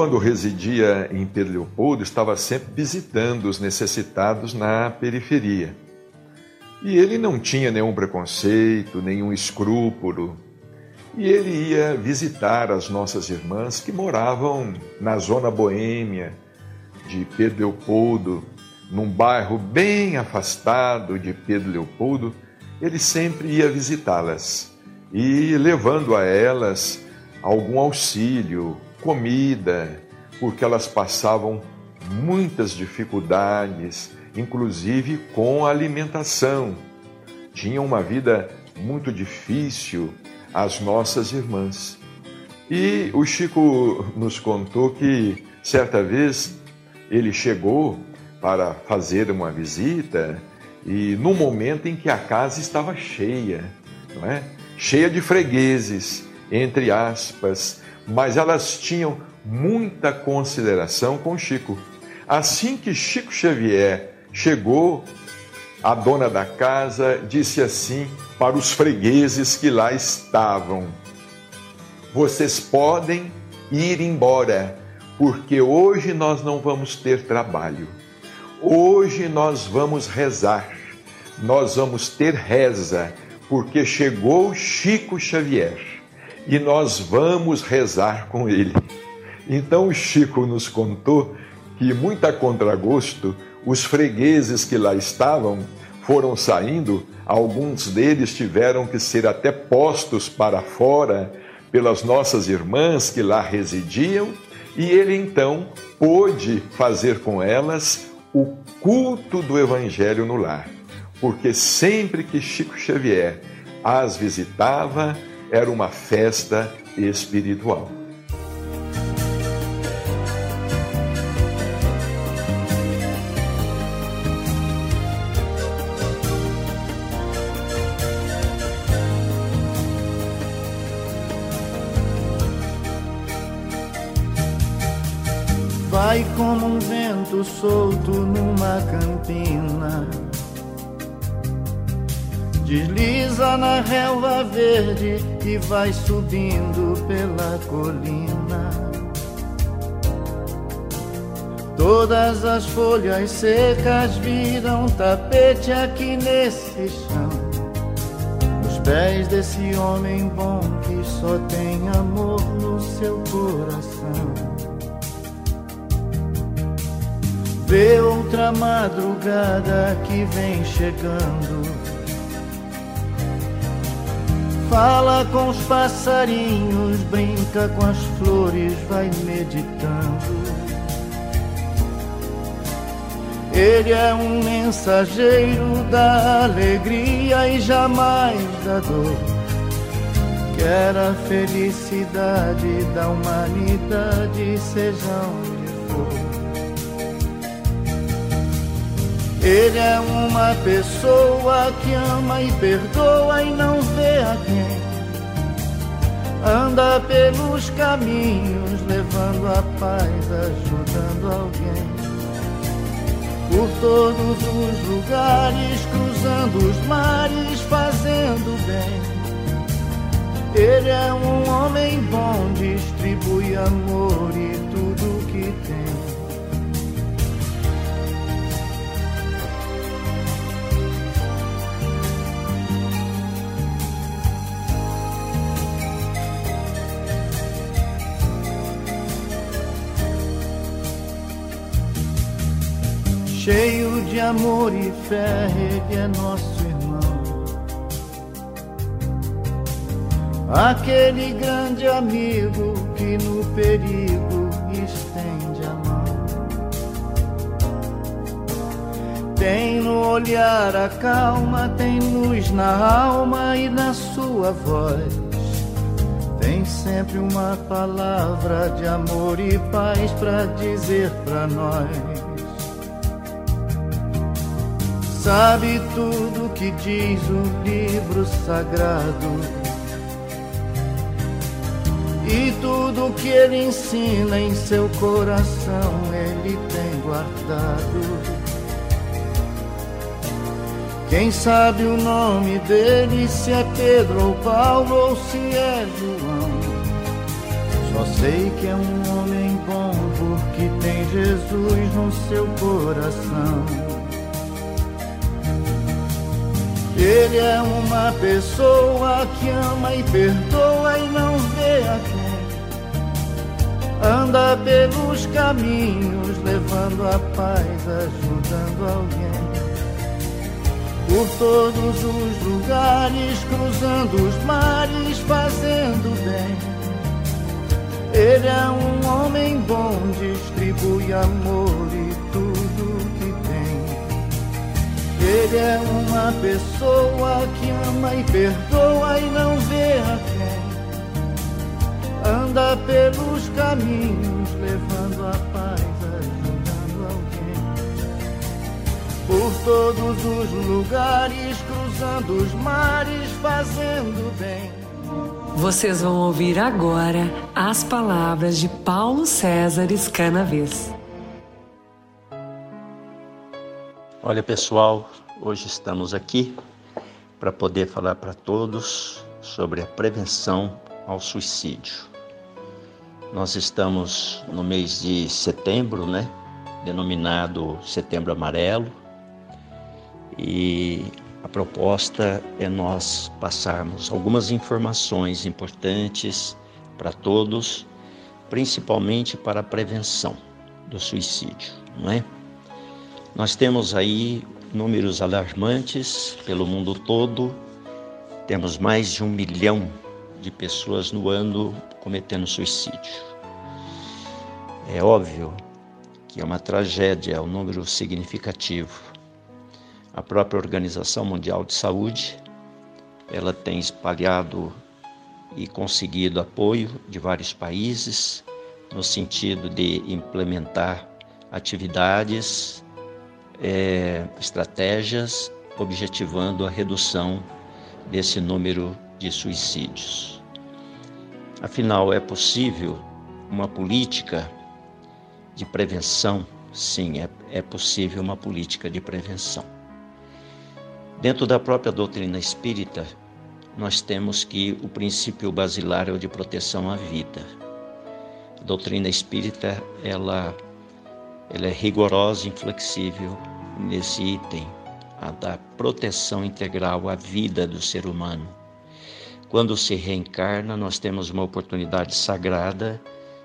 Quando residia em Pedro Leopoldo, estava sempre visitando os necessitados na periferia. E ele não tinha nenhum preconceito, nenhum escrúpulo. E ele ia visitar as nossas irmãs que moravam na zona boêmia de Pedro Leopoldo, num bairro bem afastado de Pedro Leopoldo. Ele sempre ia visitá-las e levando a elas algum auxílio, comida, porque elas passavam muitas dificuldades, inclusive com a alimentação. Tinham uma vida muito difícil as nossas irmãs. E o Chico nos contou que certa vez ele chegou para fazer uma visita e no momento em que a casa estava cheia, não é? Cheia de fregueses, entre aspas, mas elas tinham muita consideração com Chico. Assim que Chico Xavier chegou, a dona da casa disse assim para os fregueses que lá estavam: Vocês podem ir embora, porque hoje nós não vamos ter trabalho. Hoje nós vamos rezar. Nós vamos ter reza, porque chegou Chico Xavier e nós vamos rezar com ele. Então o Chico nos contou que, muito a contragosto, os fregueses que lá estavam foram saindo, alguns deles tiveram que ser até postos para fora pelas nossas irmãs que lá residiam, e ele então pôde fazer com elas o culto do Evangelho no lar, porque sempre que Chico Xavier as visitava, era uma festa espiritual. Vai como um vento solto numa campina. Desliza na relva verde e vai subindo pela colina. Todas as folhas secas viram tapete aqui nesse chão. Nos pés desse homem bom que só tem amor no seu coração. Vê outra madrugada que vem chegando. Fala com os passarinhos, brinca com as flores, vai meditando. Ele é um mensageiro da alegria e jamais da dor. Quer a felicidade da humanidade, seja Ele é uma pessoa que ama e perdoa e não vê a quem. Anda pelos caminhos, levando a paz, ajudando alguém. Por todos os lugares, cruzando os mares, fazendo bem. Ele é um homem bom, distribui amor e tudo que tem. Cheio de amor e fé, ele é nosso irmão. Aquele grande amigo que no perigo estende a mão. Tem no olhar a calma, tem luz na alma e na sua voz. Tem sempre uma palavra de amor e paz para dizer para nós. Sabe tudo que diz o livro sagrado e tudo que ele ensina em seu coração ele tem guardado. Quem sabe o nome dele, se é Pedro ou Paulo ou se é João. Só sei que é um homem bom porque tem Jesus no seu coração. Ele é uma pessoa que ama e perdoa e não vê a quem. Anda pelos caminhos, levando a paz, ajudando alguém. Por todos os lugares, cruzando os mares, fazendo bem. Ele é um homem bom, distribui amor e ele é uma pessoa que ama e perdoa e não vê a quem. Anda pelos caminhos, levando a paz, ajudando alguém. Por todos os lugares, cruzando os mares, fazendo bem. Vocês vão ouvir agora as palavras de Paulo César Escanaves. Olha pessoal, hoje estamos aqui para poder falar para todos sobre a prevenção ao suicídio. Nós estamos no mês de setembro, né? Denominado Setembro Amarelo. E a proposta é nós passarmos algumas informações importantes para todos, principalmente para a prevenção do suicídio, não é? Nós temos aí números alarmantes pelo mundo todo, temos mais de um milhão de pessoas no ano cometendo suicídio. É óbvio que é uma tragédia, é um número significativo. A própria Organização Mundial de Saúde, ela tem espalhado e conseguido apoio de vários países no sentido de implementar atividades é, estratégias objetivando a redução desse número de suicídios. Afinal, é possível uma política de prevenção? Sim, é, é possível uma política de prevenção. Dentro da própria doutrina espírita, nós temos que o princípio basilar é o de proteção à vida. A doutrina espírita, ela, ela é rigorosa inflexível nesse item, a da proteção integral à vida do ser humano. Quando se reencarna, nós temos uma oportunidade sagrada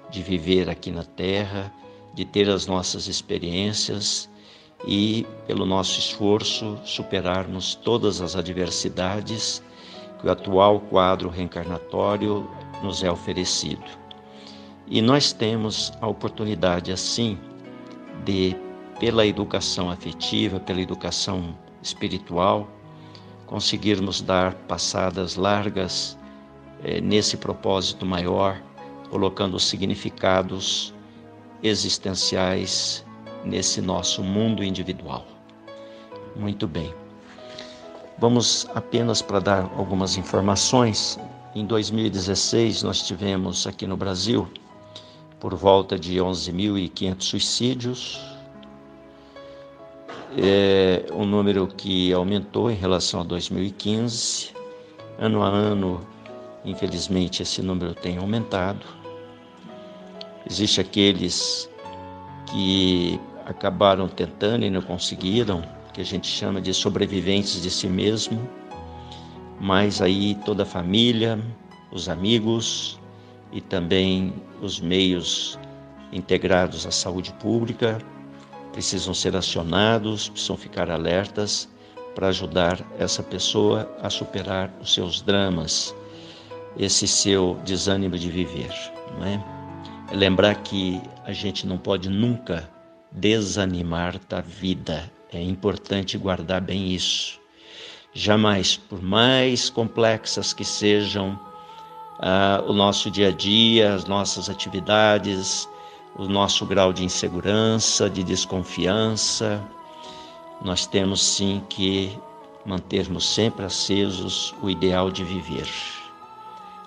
de viver aqui na Terra, de ter as nossas experiências e, pelo nosso esforço, superarmos todas as adversidades que o atual quadro reencarnatório nos é oferecido. E nós temos a oportunidade, assim, de, pela educação afetiva, pela educação espiritual, conseguirmos dar passadas largas eh, nesse propósito maior, colocando significados existenciais nesse nosso mundo individual. Muito bem. Vamos apenas para dar algumas informações. Em 2016, nós tivemos aqui no Brasil por volta de 11.500 suicídios, é um número que aumentou em relação a 2015. Ano a ano, infelizmente, esse número tem aumentado. Existem aqueles que acabaram tentando e não conseguiram, que a gente chama de sobreviventes de si mesmo, mas aí toda a família, os amigos e também os meios integrados à saúde pública precisam ser acionados, precisam ficar alertas para ajudar essa pessoa a superar os seus dramas, esse seu desânimo de viver, não é? é lembrar que a gente não pode nunca desanimar da vida. É importante guardar bem isso. Jamais, por mais complexas que sejam ah, o nosso dia a dia, as nossas atividades, o nosso grau de insegurança, de desconfiança, nós temos sim que mantermos sempre acesos o ideal de viver.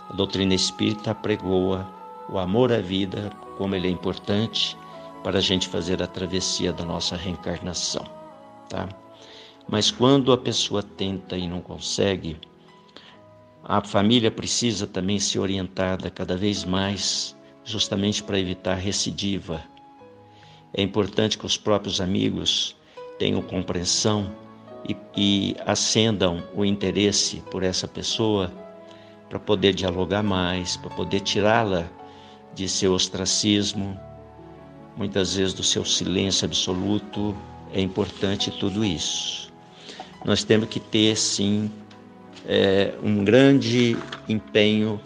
A doutrina espírita pregoa o amor à vida, como ele é importante para a gente fazer a travessia da nossa reencarnação, tá? Mas quando a pessoa tenta e não consegue, a família precisa também ser orientada cada vez mais justamente para evitar recidiva. É importante que os próprios amigos tenham compreensão e, e acendam o interesse por essa pessoa para poder dialogar mais, para poder tirá-la de seu ostracismo, muitas vezes do seu silêncio absoluto. É importante tudo isso. Nós temos que ter, sim, é, um grande empenho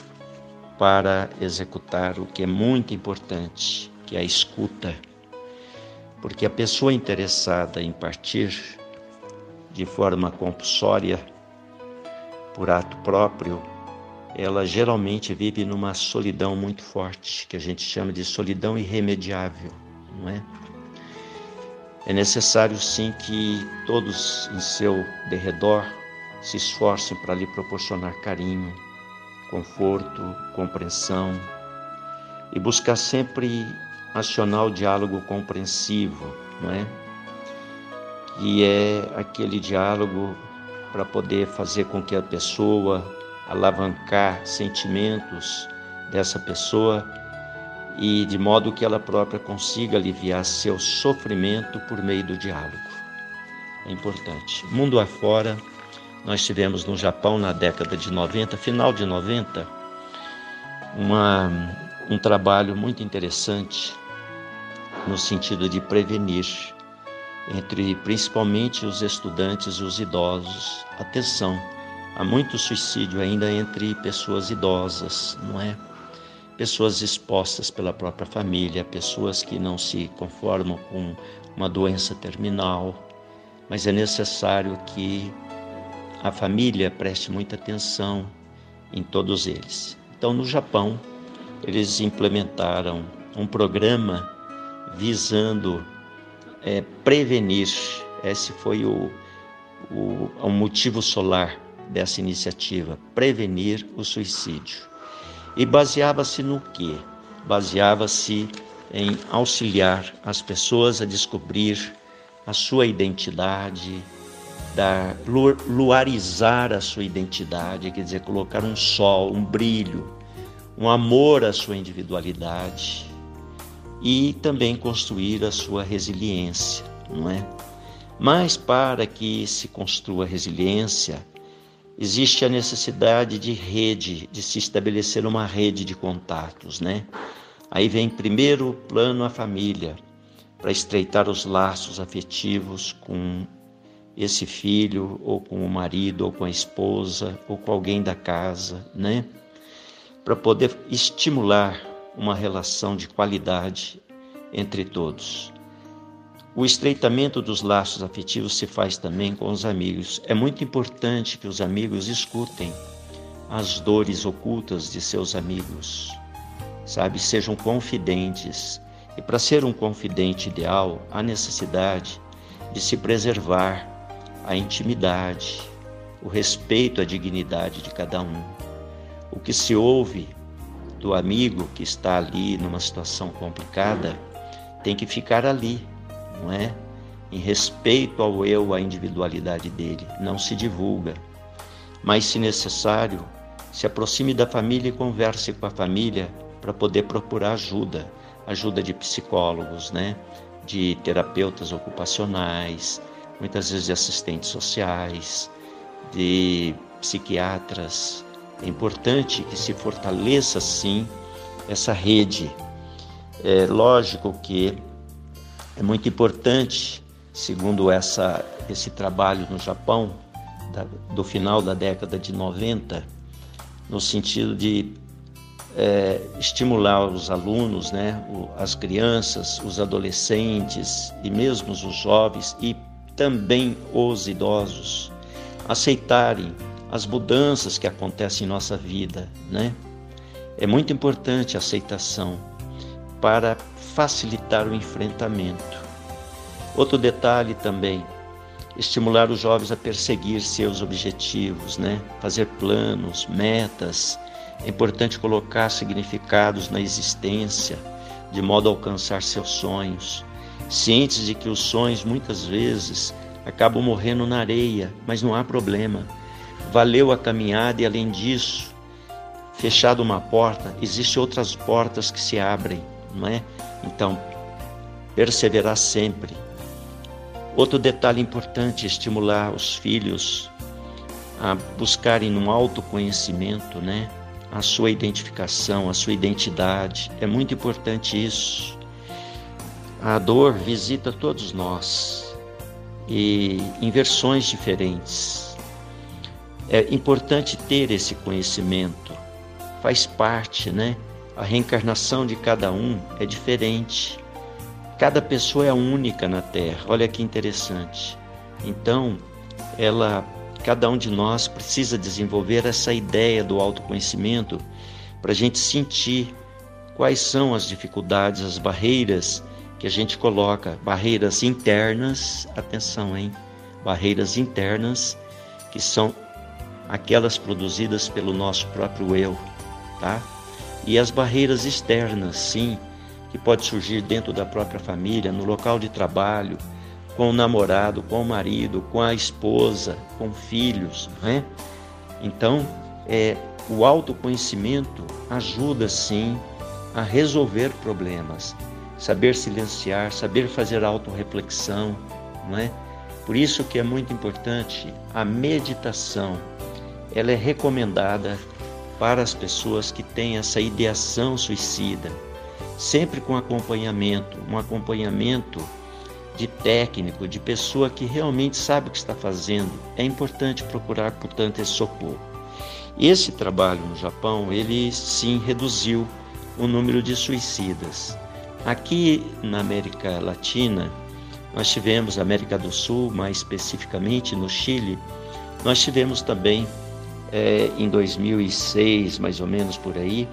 para executar o que é muito importante, que é a escuta. Porque a pessoa interessada em partir de forma compulsória, por ato próprio, ela geralmente vive numa solidão muito forte, que a gente chama de solidão irremediável, não é? É necessário sim que todos em seu derredor se esforcem para lhe proporcionar carinho, conforto, compreensão e buscar sempre acionar o diálogo compreensivo, não é? Que é aquele diálogo para poder fazer com que a pessoa alavancar sentimentos dessa pessoa e de modo que ela própria consiga aliviar seu sofrimento por meio do diálogo. É importante. Mundo afora, nós tivemos no Japão na década de 90, final de 90, uma, um trabalho muito interessante no sentido de prevenir entre principalmente os estudantes e os idosos. Atenção, há muito suicídio ainda entre pessoas idosas, não é? Pessoas expostas pela própria família, pessoas que não se conformam com uma doença terminal, mas é necessário que a família preste muita atenção em todos eles. Então, no Japão, eles implementaram um programa visando é, prevenir. Esse foi o, o, o motivo solar dessa iniciativa, prevenir o suicídio. E baseava-se no quê? Baseava-se em auxiliar as pessoas a descobrir a sua identidade, dar, luarizar a sua identidade, quer dizer, colocar um sol, um brilho, um amor à sua individualidade e também construir a sua resiliência, não é? Mas para que se construa resiliência, existe a necessidade de rede, de se estabelecer uma rede de contatos, né? Aí vem primeiro plano a família, para estreitar os laços afetivos com esse filho, ou com o marido, ou com a esposa, ou com alguém da casa, né? Para poder estimular uma relação de qualidade entre todos. O estreitamento dos laços afetivos se faz também com os amigos. É muito importante que os amigos escutem as dores ocultas de seus amigos, sabe? Sejam confidentes. E para ser um confidente ideal, há necessidade de se preservar a intimidade, o respeito à dignidade de cada um. O que se ouve do amigo que está ali numa situação complicada tem que ficar ali, não é? Em respeito ao eu, à individualidade dele, não se divulga. Mas, se necessário, se aproxime da família e converse com a família para poder procurar ajuda, ajuda de psicólogos, né? De terapeutas ocupacionais, muitas vezes de assistentes sociais, de psiquiatras. É importante que se fortaleça, sim, essa rede. É lógico que é muito importante, segundo essa, esse trabalho no Japão, da, do final da década de 90, no sentido de é, estimular os alunos, né, as crianças, os adolescentes e mesmo os jovens e também os idosos aceitarem as mudanças que acontecem em nossa vida, né? É muito importante a aceitação para facilitar o enfrentamento. Outro detalhe também, estimular os jovens a perseguir seus objetivos, né? Fazer planos, metas. É importante colocar significados na existência, de modo a alcançar seus sonhos cientes de que os sonhos muitas vezes acabam morrendo na areia, mas não há problema. Valeu a caminhada e além disso, fechada uma porta, existem outras portas que se abrem, não é? Então, perseverar sempre. Outro detalhe importante é estimular os filhos a buscarem um autoconhecimento, né? A sua identificação, a sua identidade. É muito importante isso. A dor visita todos nós e em versões diferentes. É importante ter esse conhecimento, faz parte, né? A reencarnação de cada um é diferente. Cada pessoa é única na Terra. Olha que interessante. Então, ela, cada um de nós precisa desenvolver essa ideia do autoconhecimento para a gente sentir quais são as dificuldades, as barreiras que a gente coloca barreiras internas, atenção, hein? Barreiras internas que são aquelas produzidas pelo nosso próprio eu, tá? E as barreiras externas, sim, que pode surgir dentro da própria família, no local de trabalho, com o namorado, com o marido, com a esposa, com filhos, né? Então, é, o autoconhecimento ajuda sim a resolver problemas, saber silenciar, saber fazer autorreflexão, não é? Por isso que é muito importante a meditação. Ela é recomendada para as pessoas que têm essa ideação suicida, sempre com acompanhamento, um acompanhamento de técnico, de pessoa que realmente sabe o que está fazendo. É importante procurar, portanto, esse socorro. Esse trabalho no Japão, ele sim reduziu o número de suicidas. Aqui na América Latina, nós tivemos, América do Sul, mais especificamente no Chile, nós tivemos também é, em 2006, mais ou menos por aí,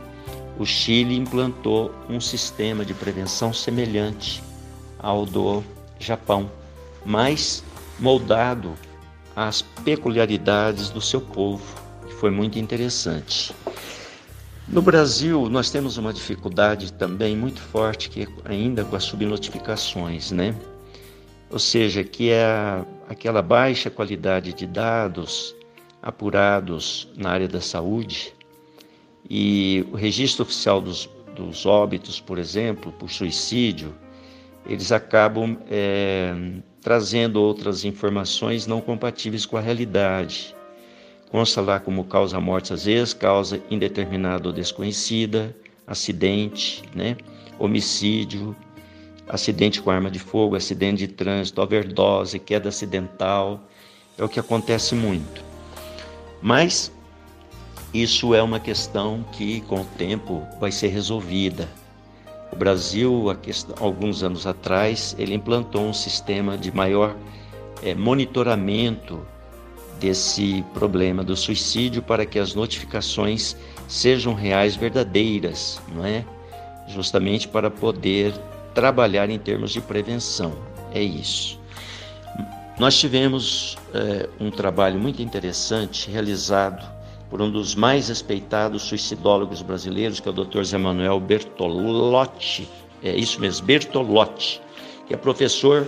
o Chile implantou um sistema de prevenção semelhante ao do Japão, mas moldado às peculiaridades do seu povo, que foi muito interessante. No Brasil, nós temos uma dificuldade também muito forte que é ainda com as subnotificações, né? Ou seja, que é aquela baixa qualidade de dados apurados na área da saúde e o registro oficial dos, dos óbitos, por exemplo, por suicídio, eles acabam é, trazendo outras informações não compatíveis com a realidade. Consta lá como causa morte, às vezes, causa indeterminada ou desconhecida, acidente, né? homicídio, acidente com arma de fogo, acidente de trânsito, overdose, queda acidental, É o que acontece muito. Mas isso é uma questão que, com o tempo, vai ser resolvida. O Brasil, alguns anos atrás, ele implantou um sistema de maior é, monitoramento desse problema do suicídio para que as notificações sejam reais, verdadeiras, não é? Justamente para poder trabalhar em termos de prevenção. É isso. Nós tivemos é, um trabalho muito interessante realizado por um dos mais respeitados suicidólogos brasileiros, que é o Dr. Zé Manuel Bertolotti. É isso mesmo, Bertolotti, que é professor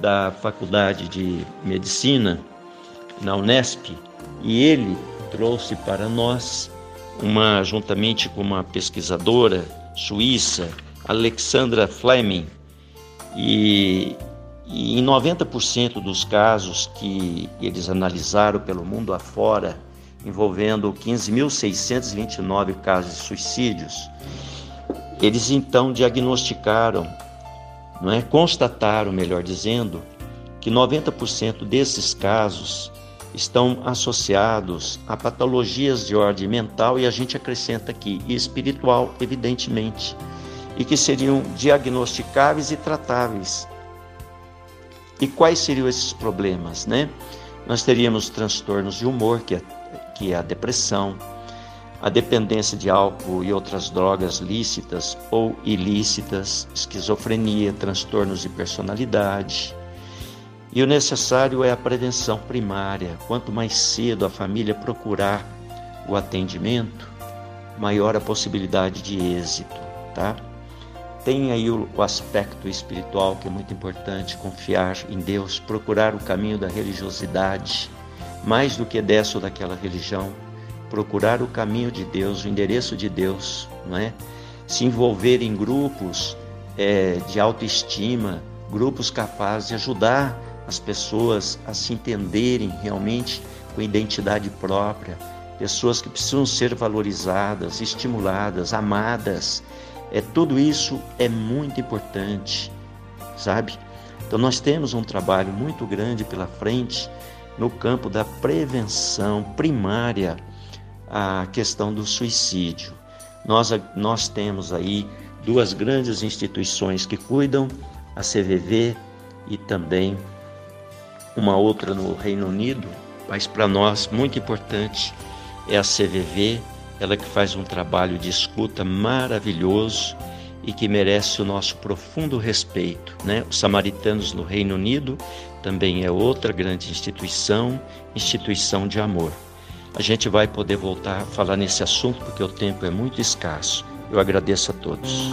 da Faculdade de Medicina na Unesp, e ele trouxe para nós uma juntamente com uma pesquisadora suíça, Alexandra Fleming, e e em 90% dos casos que eles analisaram pelo mundo afora, envolvendo 15.629 casos de suicídios, eles então diagnosticaram, não é, constataram, melhor dizendo, que 90% desses casos estão associados a patologias de ordem mental e a gente acrescenta aqui e espiritual, evidentemente, e que seriam diagnosticáveis e tratáveis e quais seriam esses problemas, né? Nós teríamos transtornos de humor, que é, que é a depressão, a dependência de álcool e outras drogas lícitas ou ilícitas, esquizofrenia, transtornos de personalidade. E o necessário é a prevenção primária. Quanto mais cedo a família procurar o atendimento, maior a possibilidade de êxito, tá? Tem aí o, o, aspecto espiritual que é muito importante, confiar em Deus, procurar o caminho da religiosidade, mais do que dessa ou daquela religião, procurar o caminho de Deus, o endereço de Deus, não é? Se envolver em grupos é, de autoestima, grupos capazes de ajudar as pessoas a se entenderem realmente com identidade própria, pessoas que precisam ser valorizadas, estimuladas, amadas, é tudo isso é muito importante, sabe? Então nós temos um trabalho muito grande pela frente no campo da prevenção primária à questão do suicídio. Nós, nós temos aí duas grandes instituições que cuidam, a CVV e também uma outra no Reino Unido, mas para nós muito importante é a CVV ela que faz um trabalho de escuta maravilhoso e que merece o nosso profundo respeito. Né? Os Samaritanos no Reino Unido também é outra grande instituição, instituição de amor. A gente vai poder voltar a falar nesse assunto porque o tempo é muito escasso. Eu agradeço a todos.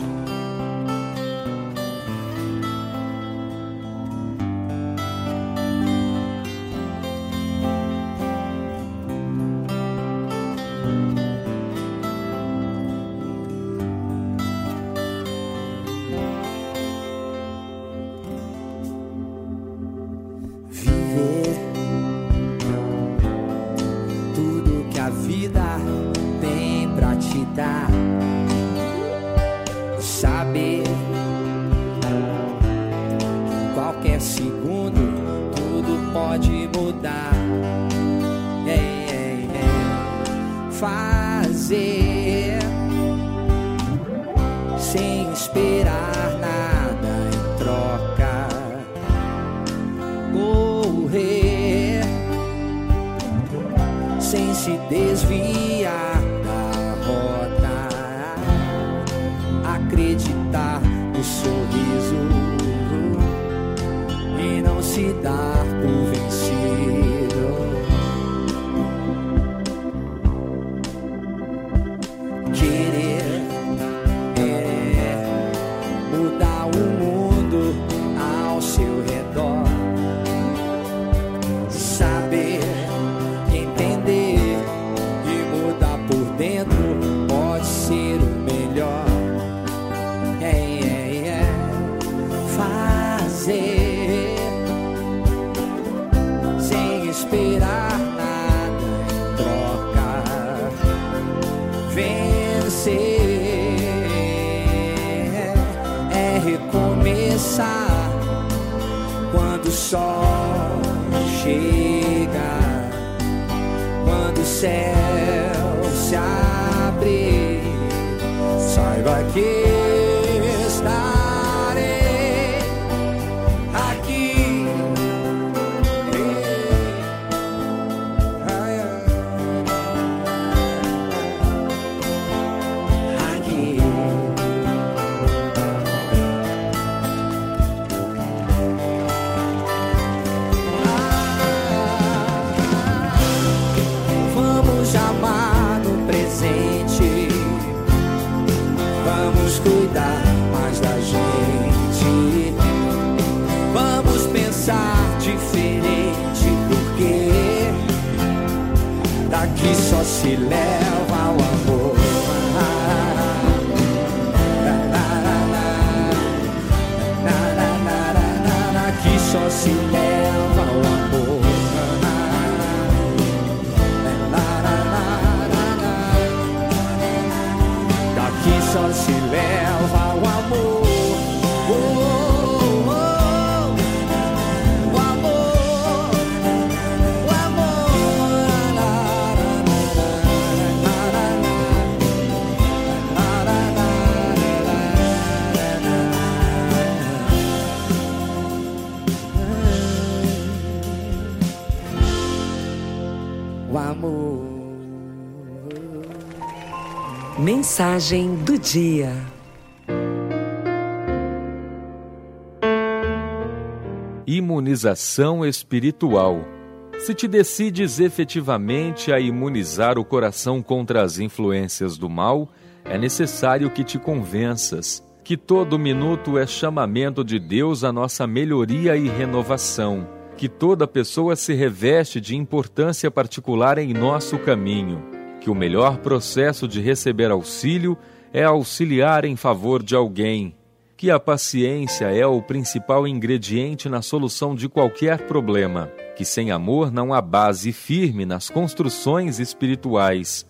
Mensagem do dia. Imunização espiritual. Se te decides efetivamente a imunizar o coração contra as influências do mal, é necessário que te convenças que todo minuto é chamamento de Deus à nossa melhoria e renovação, que toda pessoa se reveste de importância particular em nosso caminho que o melhor processo de receber auxílio é auxiliar em favor de alguém, que a paciência é o principal ingrediente na solução de qualquer problema, que sem amor não há base firme nas construções espirituais,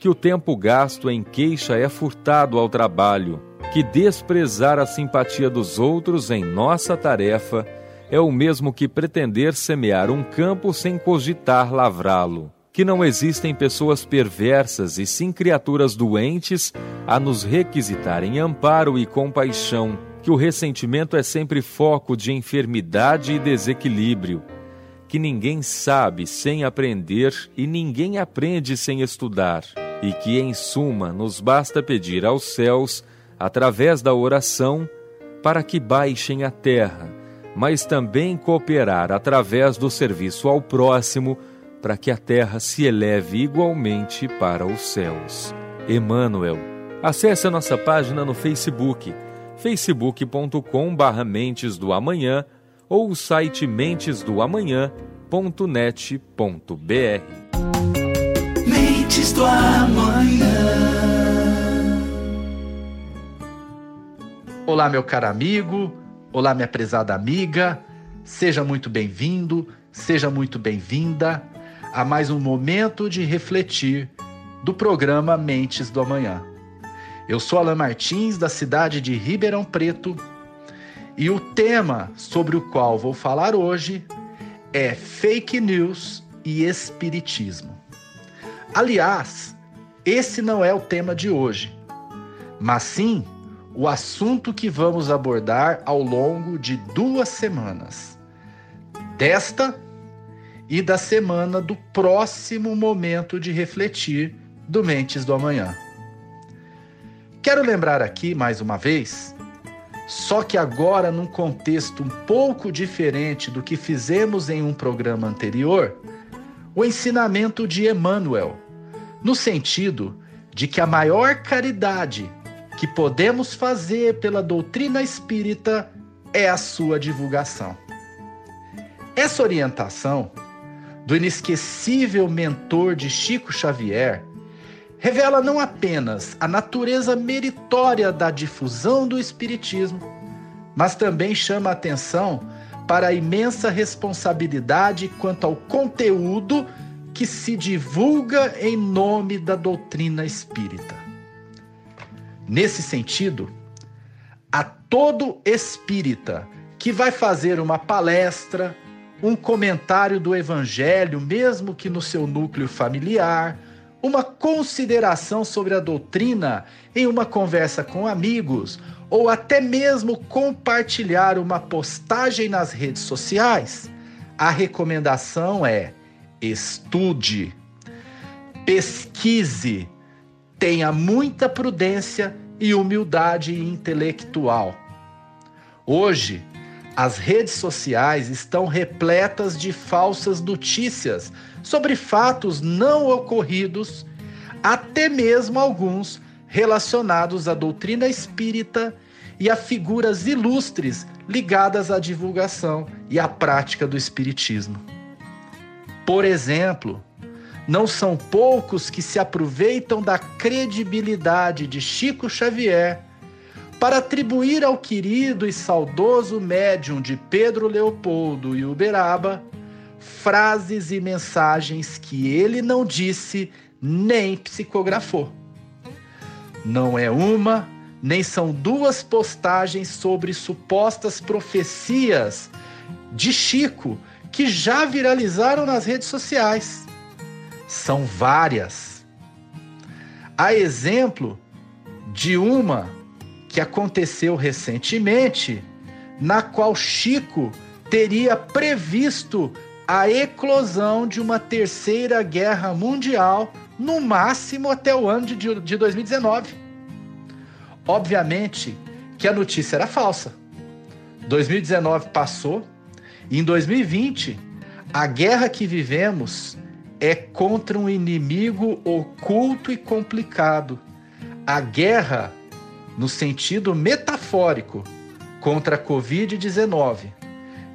que o tempo gasto em queixa é furtado ao trabalho, que desprezar a simpatia dos outros em nossa tarefa é o mesmo que pretender semear um campo sem cogitar lavrá-lo que não existem pessoas perversas e sim criaturas doentes a nos requisitarem amparo e compaixão, que o ressentimento é sempre foco de enfermidade e desequilíbrio, que ninguém sabe sem aprender e ninguém aprende sem estudar, e que, em suma, nos basta pedir aos céus, através da oração, para que baixem a terra, mas também cooperar através do serviço ao próximo para que a terra se eleve igualmente para os céus. Emmanuel. Acesse a nossa página no Facebook, facebook.com Mentes do Amanhã ou o site mentesdoamanhã.net.br. Mentes do Amanhã. Olá, meu caro amigo. Olá, minha prezada amiga. Seja muito bem-vindo, seja muito bem-vinda a mais um momento de refletir do programa Mentes do Amanhã. Eu sou Alan Martins, da cidade de Ribeirão Preto, e o tema sobre o qual vou falar hoje é fake news e espiritismo. Aliás, esse não é o tema de hoje, mas sim o assunto que vamos abordar ao longo de duas semanas. Desta e da semana do próximo momento de refletir do Mentes do Amanhã. Quero lembrar aqui mais uma vez, só que agora num contexto um pouco diferente do que fizemos em um programa anterior, o ensinamento de Emmanuel, no sentido de que a maior caridade que podemos fazer pela doutrina espírita é a sua divulgação. Essa orientação do inesquecível mentor de Chico Xavier, revela não apenas a natureza meritória da difusão do Espiritismo, mas também chama atenção para a imensa responsabilidade quanto ao conteúdo que se divulga em nome da doutrina espírita. Nesse sentido, a todo espírita que vai fazer uma palestra, um comentário do Evangelho, mesmo que no seu núcleo familiar, uma consideração sobre a doutrina em uma conversa com amigos, ou até mesmo compartilhar uma postagem nas redes sociais, a recomendação é estude, pesquise, tenha muita prudência e humildade intelectual. Hoje, as redes sociais estão repletas de falsas notícias sobre fatos não ocorridos, até mesmo alguns relacionados à doutrina espírita e a figuras ilustres ligadas à divulgação e à prática do espiritismo. Por exemplo, não são poucos que se aproveitam da credibilidade de Chico Xavier para atribuir ao querido e saudoso médium de Pedro Leopoldo e Uberaba frases e mensagens que ele não disse nem psicografou. Não é uma, nem são duas postagens sobre supostas profecias de Chico que já viralizaram nas redes sociais. São várias. A exemplo de uma que aconteceu recentemente, na qual Chico teria previsto a eclosão de uma terceira guerra mundial no máximo até o ano de, de 2019. Obviamente que a notícia era falsa. 2019 passou e em 2020 a guerra que vivemos é contra um inimigo oculto e complicado. A guerra, no sentido metafórico, contra a Covid-19,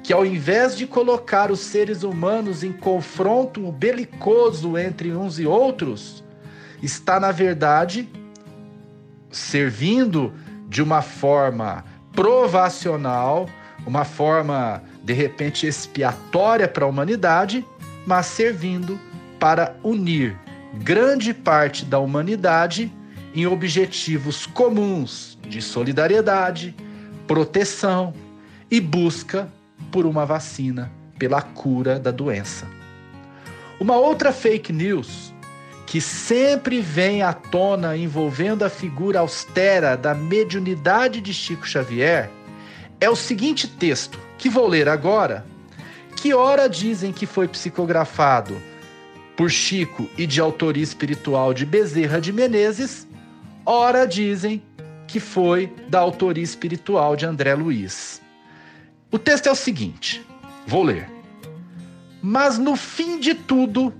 que ao invés de colocar os seres humanos em confronto belicoso entre uns e outros, está, na verdade, servindo de uma forma provacional, uma forma de repente expiatória para a humanidade, mas servindo para unir grande parte da humanidade em objetivos comuns de solidariedade, proteção e busca por uma vacina pela cura da doença. Uma outra fake news que sempre vem à tona envolvendo a figura austera da mediunidade de Chico Xavier é o seguinte texto, que vou ler agora, que ora dizem que foi psicografado por Chico e de autoria espiritual de Bezerra de Menezes, ora dizem que foi da autoria espiritual de André Luiz. O texto é o seguinte: vou ler. Mas no fim de tudo,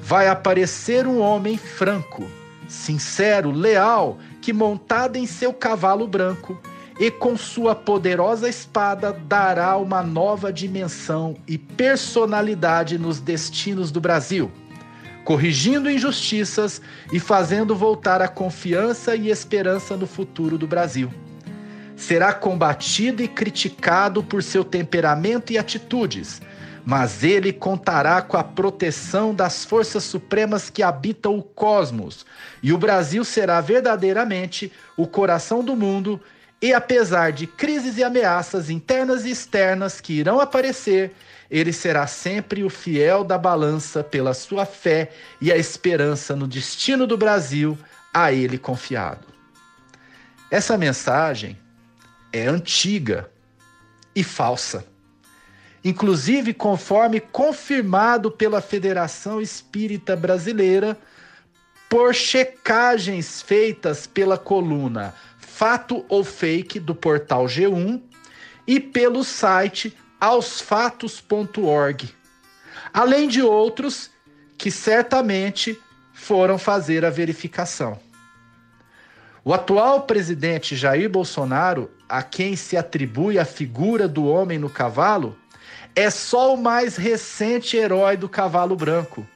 vai aparecer um homem franco, sincero, leal, que montado em seu cavalo branco e com sua poderosa espada dará uma nova dimensão e personalidade nos destinos do Brasil, corrigindo injustiças e fazendo voltar a confiança e esperança no futuro do Brasil será combatido e criticado por seu temperamento e atitudes, mas ele contará com a proteção das forças supremas que habitam o cosmos, e o Brasil será verdadeiramente o coração do mundo. E apesar de crises e ameaças internas e externas que irão aparecer, ele será sempre o fiel da balança pela sua fé e a esperança no destino do Brasil a ele confiado. Essa mensagem é antiga e falsa. Inclusive, conforme confirmado pela Federação Espírita Brasileira, por checagens feitas pela coluna Fato ou Fake do portal G1 e pelo site aosfatos.org, além de outros que certamente foram fazer a verificação. O atual presidente Jair Bolsonaro, a quem se atribui a figura do homem no cavalo, é só o mais recente herói do cavalo branco,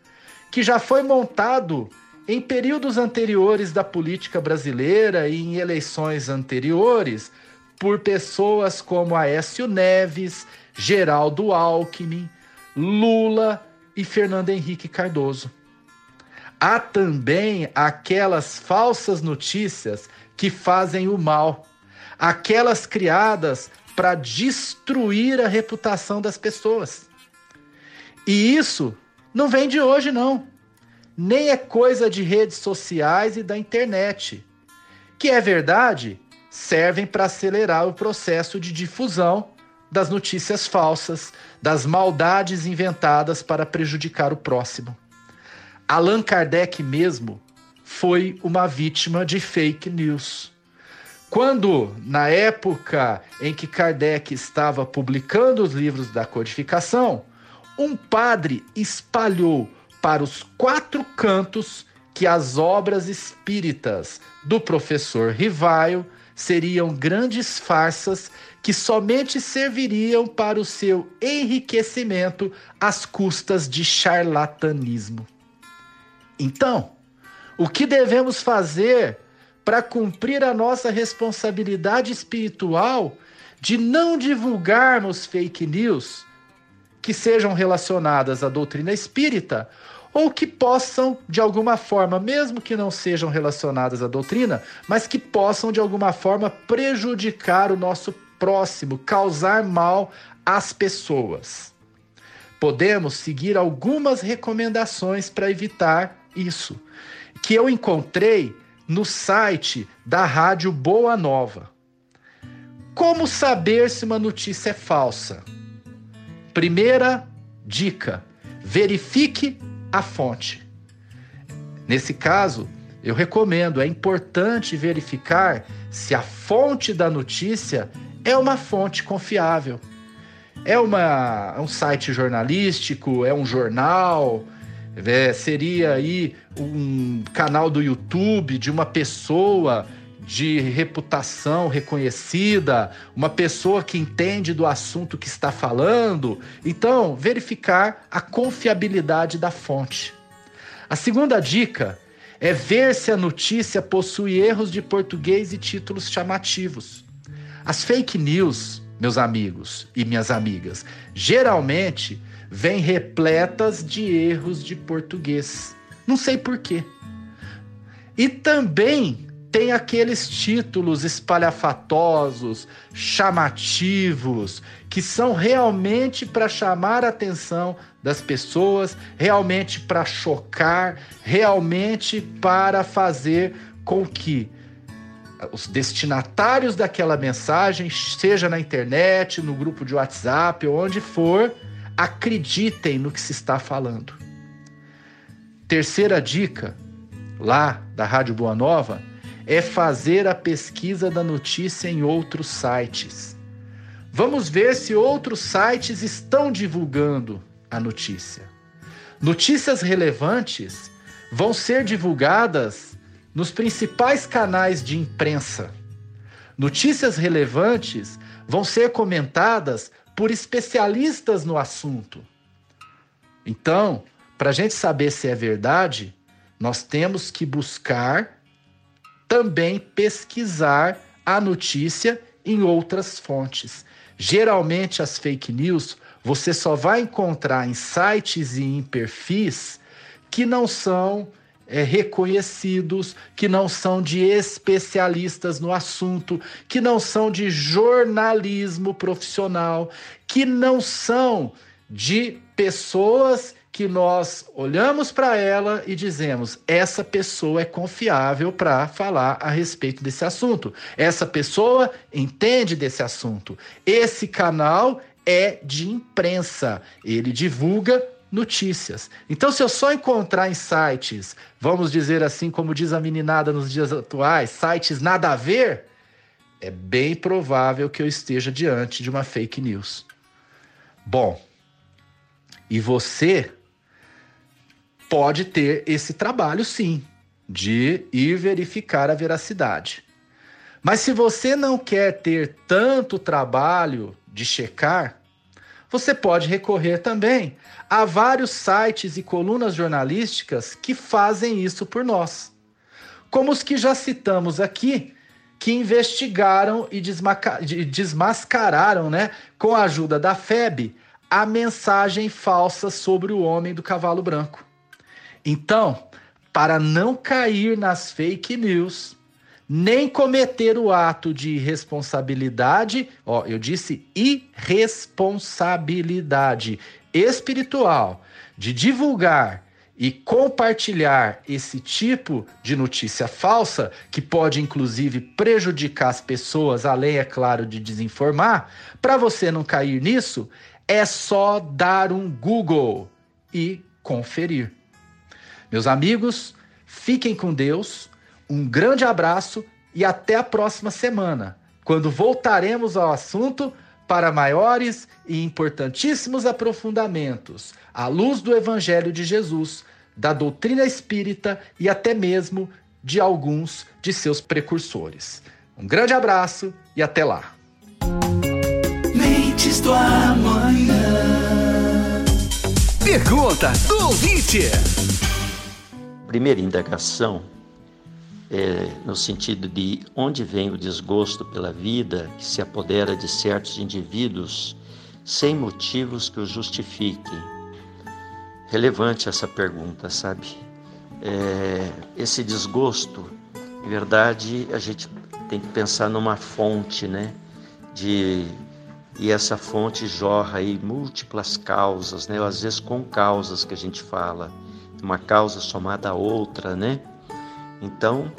que já foi montado em períodos anteriores da política brasileira e em eleições anteriores por pessoas como Aécio Neves, Geraldo Alckmin, Lula e Fernando Henrique Cardoso. Há também aquelas falsas notícias que fazem o mal, aquelas criadas para destruir a reputação das pessoas. E isso não vem de hoje, não. Nem é coisa de redes sociais e da internet. Que é verdade, servem para acelerar o processo de difusão das notícias falsas, das maldades inventadas para prejudicar o próximo. Allan Kardec mesmo foi uma vítima de fake news. Quando, na época em que Kardec estava publicando os livros da codificação, um padre espalhou para os quatro cantos que as obras espíritas do professor Rivaio seriam grandes farsas que somente serviriam para o seu enriquecimento às custas de charlatanismo. Então, o que devemos fazer para cumprir a nossa responsabilidade espiritual de não divulgarmos fake news que sejam relacionadas à doutrina espírita ou que possam, de alguma forma, mesmo que não sejam relacionadas à doutrina, mas que possam, de alguma forma, prejudicar o nosso próximo, causar mal às pessoas. Podemos seguir algumas recomendações para evitar isso, que eu encontrei no site da Rádio Boa Nova. Como saber se uma notícia é falsa? Primeira dica: verifique a fonte. Nesse caso, eu recomendo, é importante verificar se a fonte da notícia é uma fonte confiável. É uma, um site jornalístico, é um jornal, é, seria aí um canal do YouTube de uma pessoa de reputação reconhecida, uma pessoa que entende do assunto que está falando. Então, verificar a confiabilidade da fonte. A segunda dica é ver se a notícia possui erros de português e títulos chamativos. As fake news, meus amigos e minhas amigas, geralmente vêm repletas de erros de português. Não sei porquê. E também tem aqueles títulos espalhafatosos, chamativos, que são realmente para chamar a atenção das pessoas, realmente para chocar, realmente para fazer com que os destinatários daquela mensagem, seja na internet, no grupo de WhatsApp, onde for, acreditem no que se está falando. Terceira dica, lá da Rádio Boa Nova, é fazer a pesquisa da notícia em outros sites. Vamos ver se outros sites estão divulgando a notícia. Notícias relevantes vão ser divulgadas nos principais canais de imprensa. Notícias relevantes vão ser comentadas por especialistas no assunto. Então, para a gente saber se é verdade, nós temos que buscar também pesquisar a notícia em outras fontes. Geralmente, as fake news você só vai encontrar em sites e em perfis que não são é, reconhecidos, que não são de especialistas no assunto, que não são de jornalismo profissional, que não são de pessoas que nós olhamos para ela e dizemos: essa pessoa é confiável para falar a respeito desse assunto. Essa pessoa entende desse assunto. Esse canal é de imprensa. Ele divulga notícias. Então, se eu só encontrar em sites, vamos dizer assim, como diz a meninada nos dias atuais, sites nada a ver, é bem provável que eu esteja diante de uma fake news. Bom, e você pode ter esse trabalho sim, de ir verificar a veracidade. Mas se você não quer ter tanto trabalho de checar, você pode recorrer também a vários sites e colunas jornalísticas que fazem isso por nós. Como os que já citamos aqui, que investigaram e desmascararam, né, com a ajuda da FEB, a mensagem falsa sobre o homem do cavalo branco. Então, para não cair nas fake news, nem cometer o ato de irresponsabilidade, ó, eu disse irresponsabilidade, espiritual de divulgar e compartilhar esse tipo de notícia falsa, que pode inclusive prejudicar as pessoas, além, é claro, de desinformar, para você não cair nisso, é só dar um Google e conferir. Meus amigos, fiquem com Deus, um grande abraço e até a próxima semana, quando voltaremos ao assunto para maiores e importantíssimos aprofundamentos à luz do Evangelho de Jesus, da doutrina espírita e até mesmo de alguns de seus precursores. Um grande abraço e até lá. Mentes do amanhã. Pergunta do ouvinte. Primeira indagação é, no sentido de onde vem o desgosto pela vida que se apodera de certos indivíduos sem motivos que o justifiquem. Relevante essa pergunta, sabe? É, esse desgosto, em verdade, a gente tem que pensar numa fonte, né? De e essa fonte jorra aí múltiplas causas, né? Às vezes com causas que a gente fala, uma causa somada a outra, né? Então,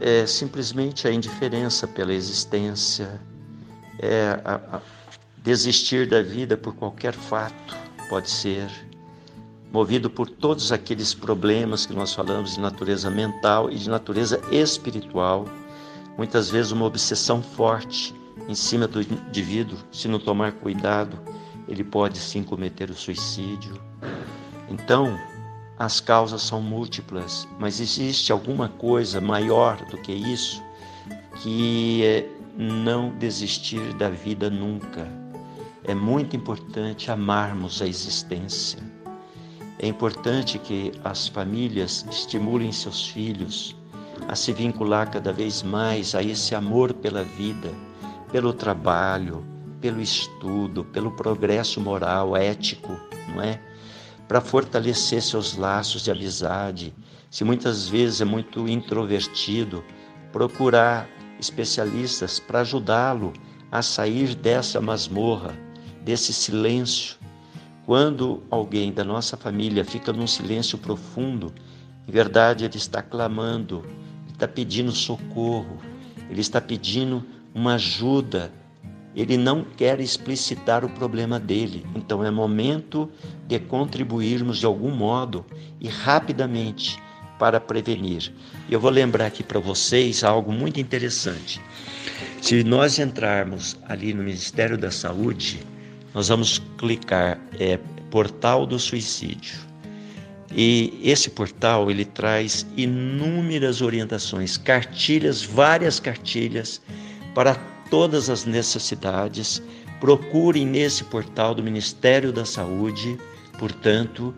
é simplesmente a indiferença pela existência, é a, a desistir da vida por qualquer fato, pode ser, movido por todos aqueles problemas que nós falamos de natureza mental e de natureza espiritual, muitas vezes uma obsessão forte em cima do indivíduo, se não tomar cuidado, ele pode sim cometer o suicídio. Então, as causas são múltiplas, mas existe alguma coisa maior do que isso, que é não desistir da vida nunca. É muito importante amarmos a existência. É importante que as famílias estimulem seus filhos a se vincular cada vez mais a esse amor pela vida, pelo trabalho, pelo estudo, pelo progresso moral, ético, não é? Para fortalecer seus laços de amizade. Se muitas vezes é muito introvertido, procurar especialistas para ajudá-lo a sair dessa masmorra, desse silêncio. Quando alguém da nossa família fica num silêncio profundo, em verdade ele está clamando, ele está pedindo socorro, ele está pedindo uma ajuda ele não quer explicitar o problema dele. Então é momento de contribuirmos de algum modo e rapidamente para prevenir. Eu vou lembrar aqui para vocês algo muito interessante. Se nós entrarmos ali no Ministério da Saúde, nós vamos clicar é, Portal do Suicídio. E esse portal ele traz inúmeras orientações, cartilhas, várias cartilhas para todas as necessidades, procurem nesse portal do Ministério da Saúde, portanto,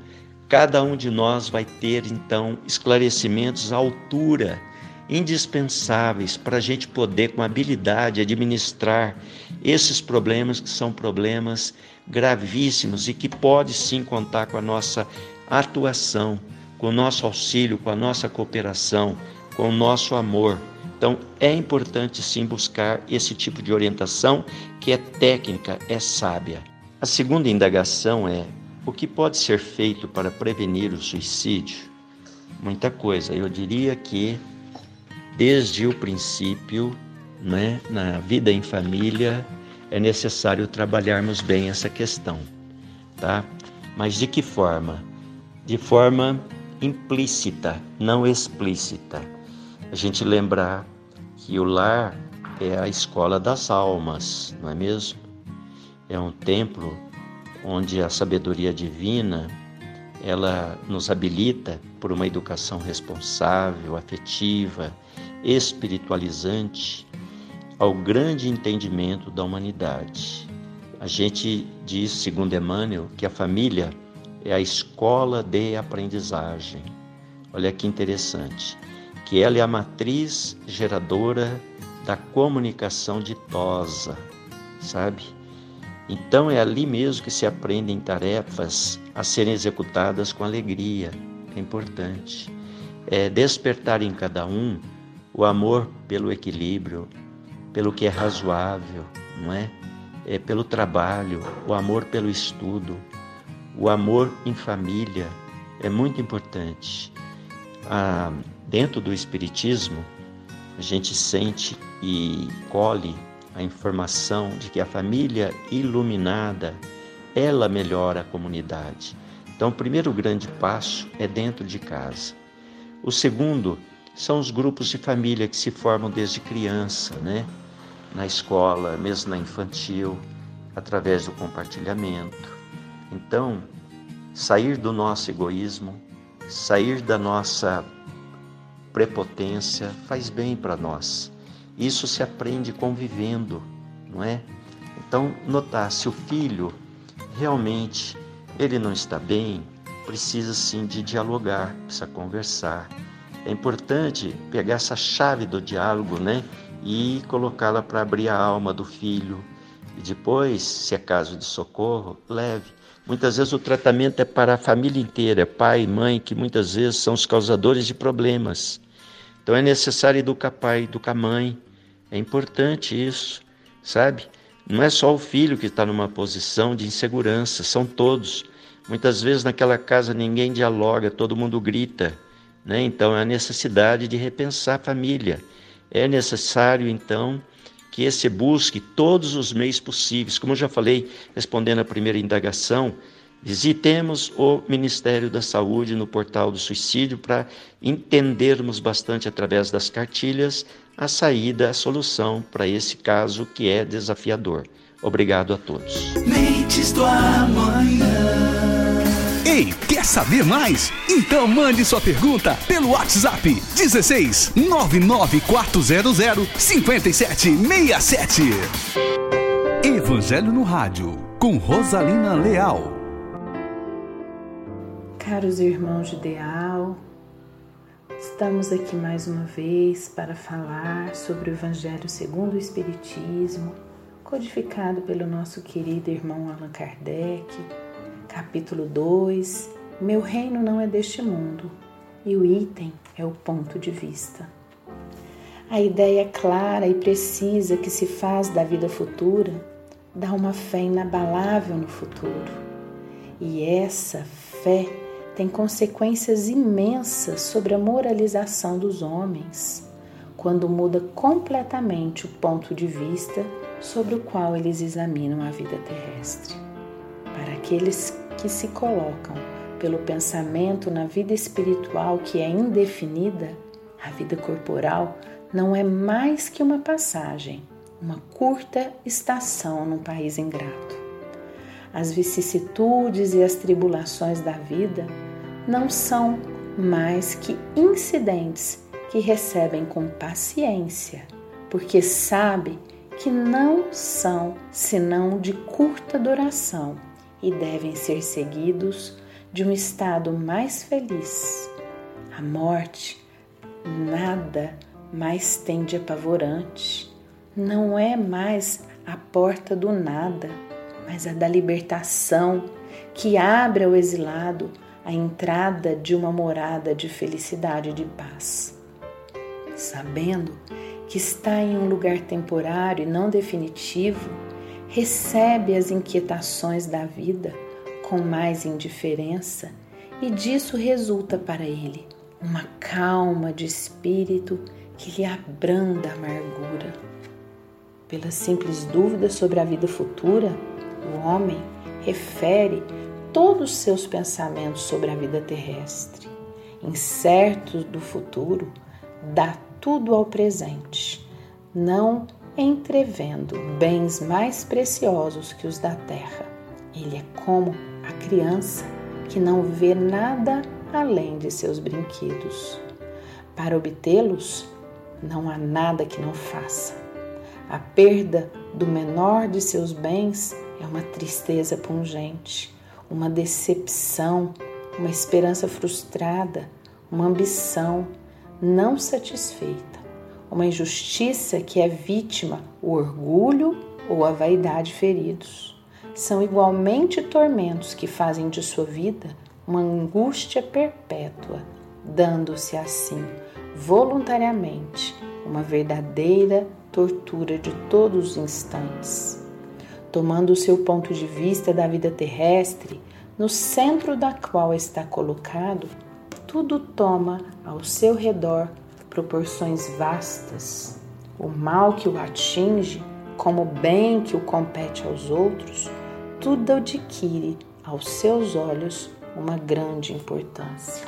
cada um de nós vai ter então esclarecimentos à altura, indispensáveis para a gente poder, com habilidade, administrar esses problemas que são problemas gravíssimos e que pode sim contar com a nossa atuação, com o nosso auxílio, com a nossa cooperação, com o nosso amor então, é importante sim buscar esse tipo de orientação que é técnica, é sábia. A segunda indagação é: o que pode ser feito para prevenir o suicídio? Muita coisa. Eu diria que desde o princípio, né, na vida em família, é necessário trabalharmos bem essa questão, tá? Mas de que forma? De forma implícita, não explícita a gente lembrar que o lar é a escola das almas, não é mesmo? É um templo onde a sabedoria divina ela nos habilita por uma educação responsável, afetiva, espiritualizante ao grande entendimento da humanidade. A gente diz, segundo Emmanuel, que a família é a escola de aprendizagem. Olha que interessante que ela é a matriz geradora da comunicação ditosa, sabe? Então é ali mesmo que se aprendem tarefas a serem executadas com alegria. É importante. É despertar em cada um o amor pelo equilíbrio, pelo que é razoável, não é? é pelo trabalho, o amor pelo estudo, O amor em família é muito importante. Ah, dentro do Espiritismo, a gente sente e colhe a informação de que a família iluminada ela melhora a comunidade. Então, o primeiro grande passo é dentro de casa. O segundo são os grupos de família que se formam desde criança, né? Na escola, mesmo na infantil, através do compartilhamento. Então, sair do nosso egoísmo, sair da nossa prepotência faz bem para nós. Isso se aprende convivendo, não é? Então, notar se o filho realmente ele não está bem, precisa sim de dialogar, precisa conversar. É importante pegar essa chave do diálogo, né, e colocá-la para abrir a alma do filho. E depois, se é caso de socorro, leve. Muitas vezes o tratamento é para a família inteira, pai mãe, que muitas vezes são os causadores de problemas. Então é necessário educar pai, educar mãe. É importante isso, sabe? Não é só o filho que está numa posição de insegurança, são todos. Muitas vezes naquela casa ninguém dialoga, todo mundo grita. Né? Então é a necessidade de repensar a família. É necessário, então, que esse busque todos os meios possíveis. Como eu já falei, respondendo à primeira indagação, visitemos o Ministério da Saúde no portal do suicídio para entendermos bastante através das cartilhas a saída, a solução para esse caso que é desafiador. Obrigado a todos. Mentes do amanhã. Ei, quer saber mais? Então mande sua pergunta pelo WhatsApp 16 99400 5767. Evangelho no Rádio, com Rosalina Leal. Caros irmãos de Ideal, Estamos aqui mais uma vez para falar sobre o Evangelho segundo o Espiritismo, codificado pelo nosso querido irmão Allan Kardec, capítulo 2. Meu reino não é deste mundo, e o item é o ponto de vista. A ideia clara e precisa que se faz da vida futura dá uma fé inabalável no futuro. E essa fé tem consequências imensas sobre a moralização dos homens, quando muda completamente o ponto de vista sobre o qual eles examinam a vida terrestre. Para aqueles que se colocam pelo pensamento na vida espiritual que é indefinida, a vida corporal não é mais que uma passagem, uma curta estação num país ingrato. As vicissitudes e as tribulações da vida não são mais que incidentes que recebem com paciência, porque sabe que não são senão de curta duração e devem ser seguidos de um estado mais feliz. A morte nada mais tem de apavorante. Não é mais a porta do nada, mas a da libertação que abre ao exilado a entrada de uma morada de felicidade e de paz. Sabendo que está em um lugar temporário e não definitivo, recebe as inquietações da vida com mais indiferença e disso resulta para ele uma calma de espírito que lhe abranda a amargura. Pela simples dúvida sobre a vida futura, o homem refere todos os seus pensamentos sobre a vida terrestre. Incerto do futuro, dá tudo ao presente, não entrevendo bens mais preciosos que os da terra. Ele é como a criança que não vê nada além de seus brinquedos. Para obtê-los, não há nada que não faça. A perda do menor de seus bens é uma tristeza pungente uma decepção, uma esperança frustrada, uma ambição não satisfeita, uma injustiça que é vítima o orgulho ou a vaidade feridos. São igualmente tormentos que fazem de sua vida uma angústia perpétua, dando-se assim, voluntariamente, uma verdadeira tortura de todos os instantes tomando o seu ponto de vista da vida terrestre, no centro da qual está colocado, tudo toma ao seu redor proporções vastas. O mal que o atinge, como o bem que o compete aos outros, tudo adquire aos seus olhos uma grande importância.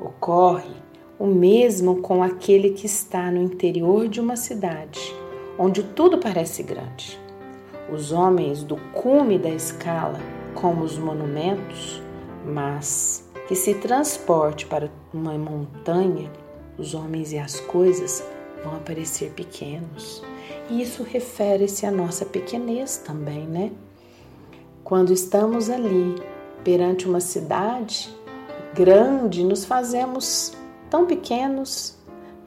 Ocorre o mesmo com aquele que está no interior de uma cidade, onde tudo parece grande. Os homens do cume da escala, como os monumentos, mas que se transporte para uma montanha, os homens e as coisas vão aparecer pequenos. E isso refere-se à nossa pequenez também, né? Quando estamos ali perante uma cidade grande, nos fazemos tão pequenos,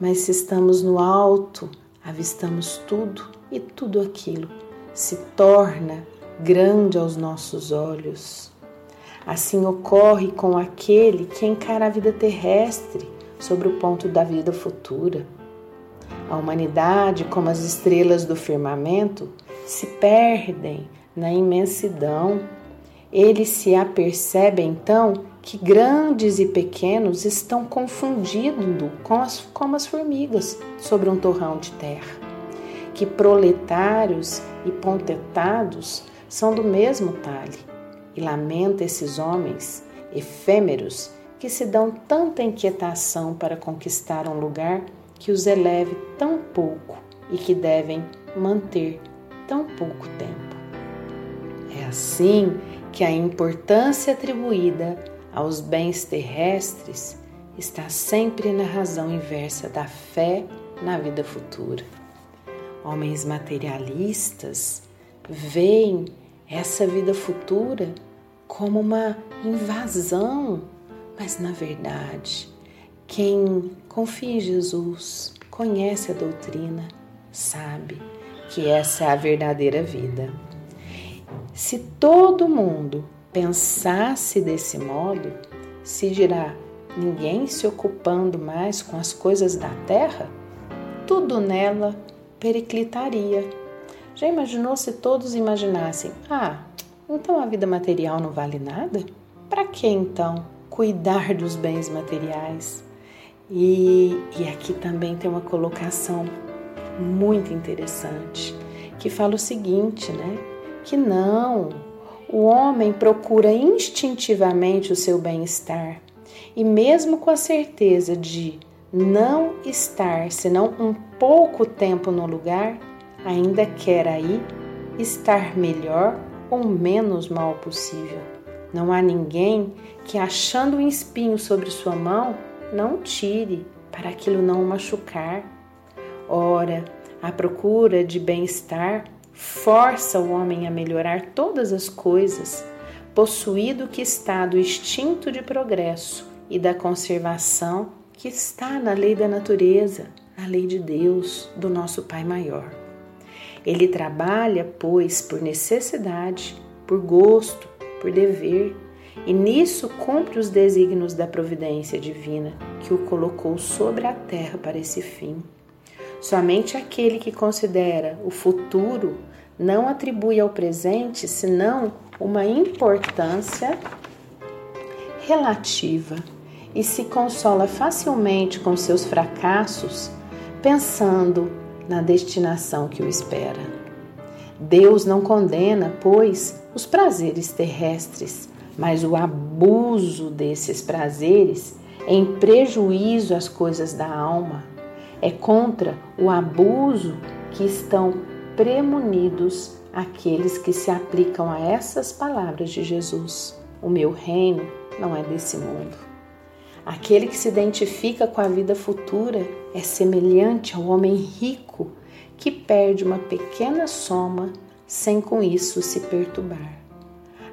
mas se estamos no alto, avistamos tudo e tudo aquilo se torna grande aos nossos olhos. Assim ocorre com aquele que encara a vida terrestre sobre o ponto da vida futura. A humanidade, como as estrelas do firmamento, se perdem na imensidão. Ele se apercebe então que grandes e pequenos estão confundindo com as, como as formigas sobre um torrão de terra, que proletários e pontetados são do mesmo talhe, e lamenta esses homens efêmeros que se dão tanta inquietação para conquistar um lugar que os eleve tão pouco e que devem manter tão pouco tempo. É assim que a importância atribuída aos bens terrestres está sempre na razão inversa da fé na vida futura. Homens materialistas veem essa vida futura como uma invasão, mas na verdade, quem confia em Jesus, conhece a doutrina, sabe que essa é a verdadeira vida. Se todo mundo pensasse desse modo, se dirá ninguém se ocupando mais com as coisas da terra, tudo nela periclitaria. Já imaginou se todos imaginassem: ah, então a vida material não vale nada? Para que então cuidar dos bens materiais? E, e aqui também tem uma colocação muito interessante que fala o seguinte, né? Que não, o homem procura instintivamente o seu bem-estar e, mesmo com a certeza de não estar senão um pouco tempo no lugar, ainda quer aí estar melhor ou menos mal possível. Não há ninguém que, achando um espinho sobre sua mão, não tire para aquilo não o machucar. Ora, a procura de bem-estar força o homem a melhorar todas as coisas, possuído que está do instinto de progresso e da conservação que está na lei da natureza, na lei de Deus, do nosso Pai Maior. Ele trabalha, pois, por necessidade, por gosto, por dever, e nisso cumpre os desígnios da providência divina que o colocou sobre a terra para esse fim. Somente aquele que considera o futuro não atribui ao presente senão uma importância relativa e se consola facilmente com seus fracassos, pensando na destinação que o espera. Deus não condena, pois, os prazeres terrestres, mas o abuso desses prazeres em prejuízo às coisas da alma é contra o abuso que estão premunidos aqueles que se aplicam a essas palavras de Jesus. O meu reino não é desse mundo. Aquele que se identifica com a vida futura é semelhante ao homem rico que perde uma pequena soma sem com isso se perturbar.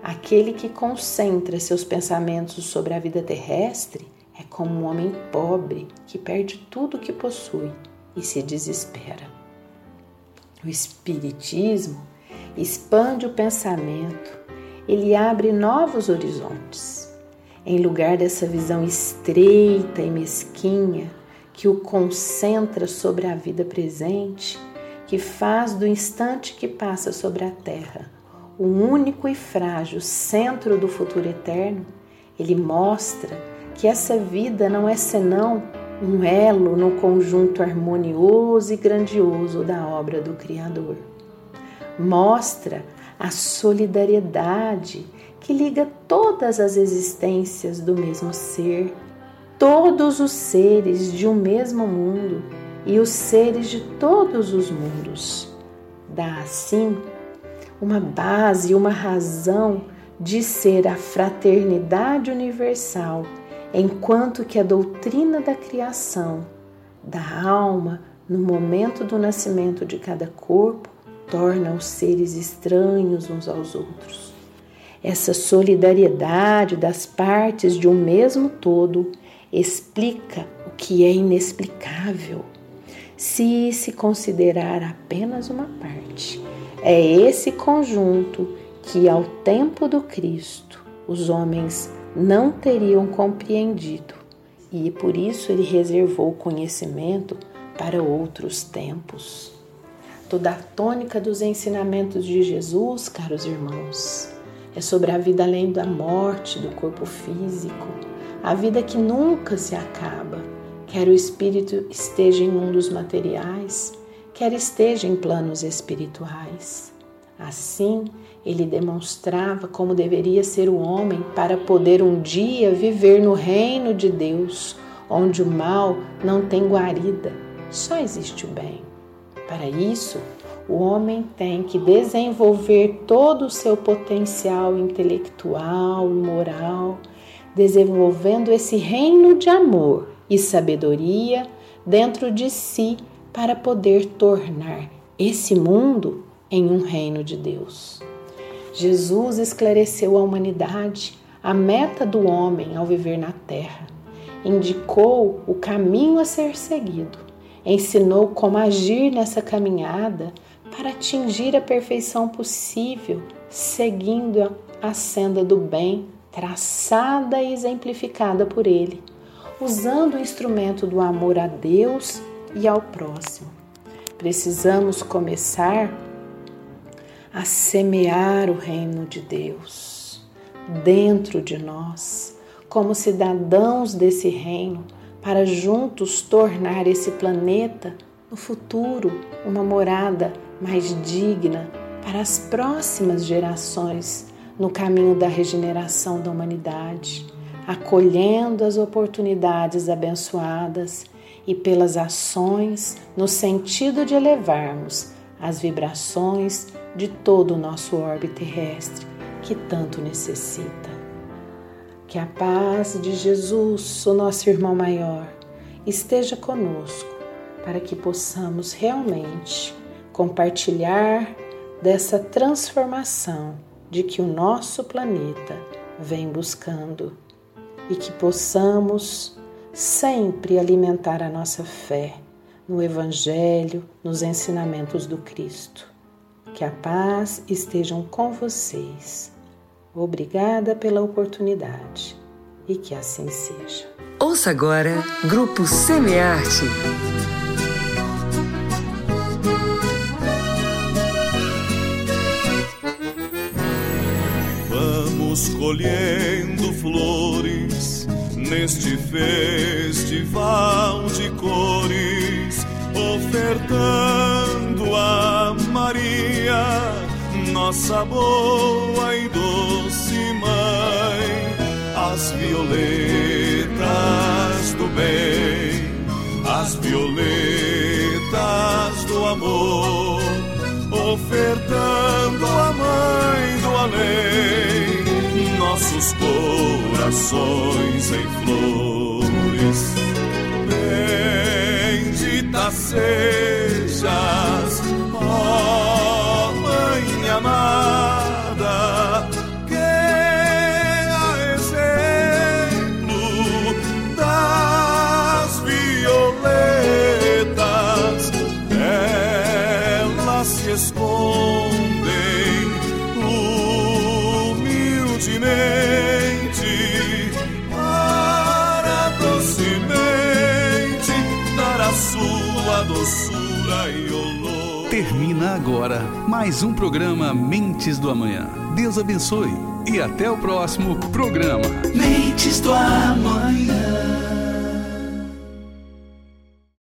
Aquele que concentra seus pensamentos sobre a vida terrestre é como um homem pobre que perde tudo o que possui e se desespera. O Espiritismo expande o pensamento, ele abre novos horizontes. Em lugar dessa visão estreita e mesquinha que o concentra sobre a vida presente, que faz do instante que passa sobre a terra o único e frágil centro do futuro eterno, ele mostra que essa vida não é senão um elo no conjunto harmonioso e grandioso da obra do Criador. Mostra a solidariedade que liga todas as existências do mesmo ser, todos os seres de um mesmo mundo e os seres de todos os mundos. Dá assim uma base, uma razão de ser a fraternidade universal, enquanto que a doutrina da criação, da alma, no momento do nascimento de cada corpo, torna os seres estranhos uns aos outros. Essa solidariedade das partes de um mesmo todo explica o que é inexplicável se se considerar apenas uma parte. É esse conjunto que, ao tempo do Cristo, os homens não teriam compreendido e por isso ele reservou conhecimento para outros tempos. Toda a tônica dos ensinamentos de Jesus, caros irmãos, é sobre a vida além da morte do corpo físico, a vida que nunca se acaba, quer o espírito esteja em mundos materiais, quer esteja em planos espirituais. Assim, ele demonstrava como deveria ser o homem para poder um dia viver no reino de Deus, onde o mal não tem guarida, só existe o bem. Para isso, o homem tem que desenvolver todo o seu potencial intelectual e moral, desenvolvendo esse reino de amor e sabedoria dentro de si para poder tornar esse mundo em um reino de Deus. Jesus esclareceu à humanidade a meta do homem ao viver na terra, indicou o caminho a ser seguido, ensinou como agir nessa caminhada para atingir a perfeição possível, seguindo a senda do bem traçada e exemplificada por ele, usando o instrumento do amor a Deus e ao próximo. Precisamos começar a semear o reino de Deus dentro de nós, como cidadãos desse reino, para juntos tornar esse planeta no futuro uma morada mais digna para as próximas gerações no caminho da regeneração da humanidade, acolhendo as oportunidades abençoadas e pelas ações no sentido de elevarmos as vibrações de todo o nosso orbe terrestre que tanto necessita. Que a paz de Jesus, o nosso irmão maior, esteja conosco para que possamos realmente compartilhar dessa transformação de que o nosso planeta vem buscando e que possamos sempre alimentar a nossa fé no Evangelho, nos ensinamentos do Cristo. Que a paz estejam com vocês. Obrigada pela oportunidade e que assim seja. Ouça agora Grupo Semearte. Colhendo flores neste festival de cores, ofertando a Maria, nossa boa e doce mãe, as violetas do bem, as violetas do amor, ofertando a mãe do além corações em flores. Bendita sejas, ó Termina agora mais um programa Mentes do Amanhã. Deus abençoe e até o próximo programa. Mentes do Amanhã.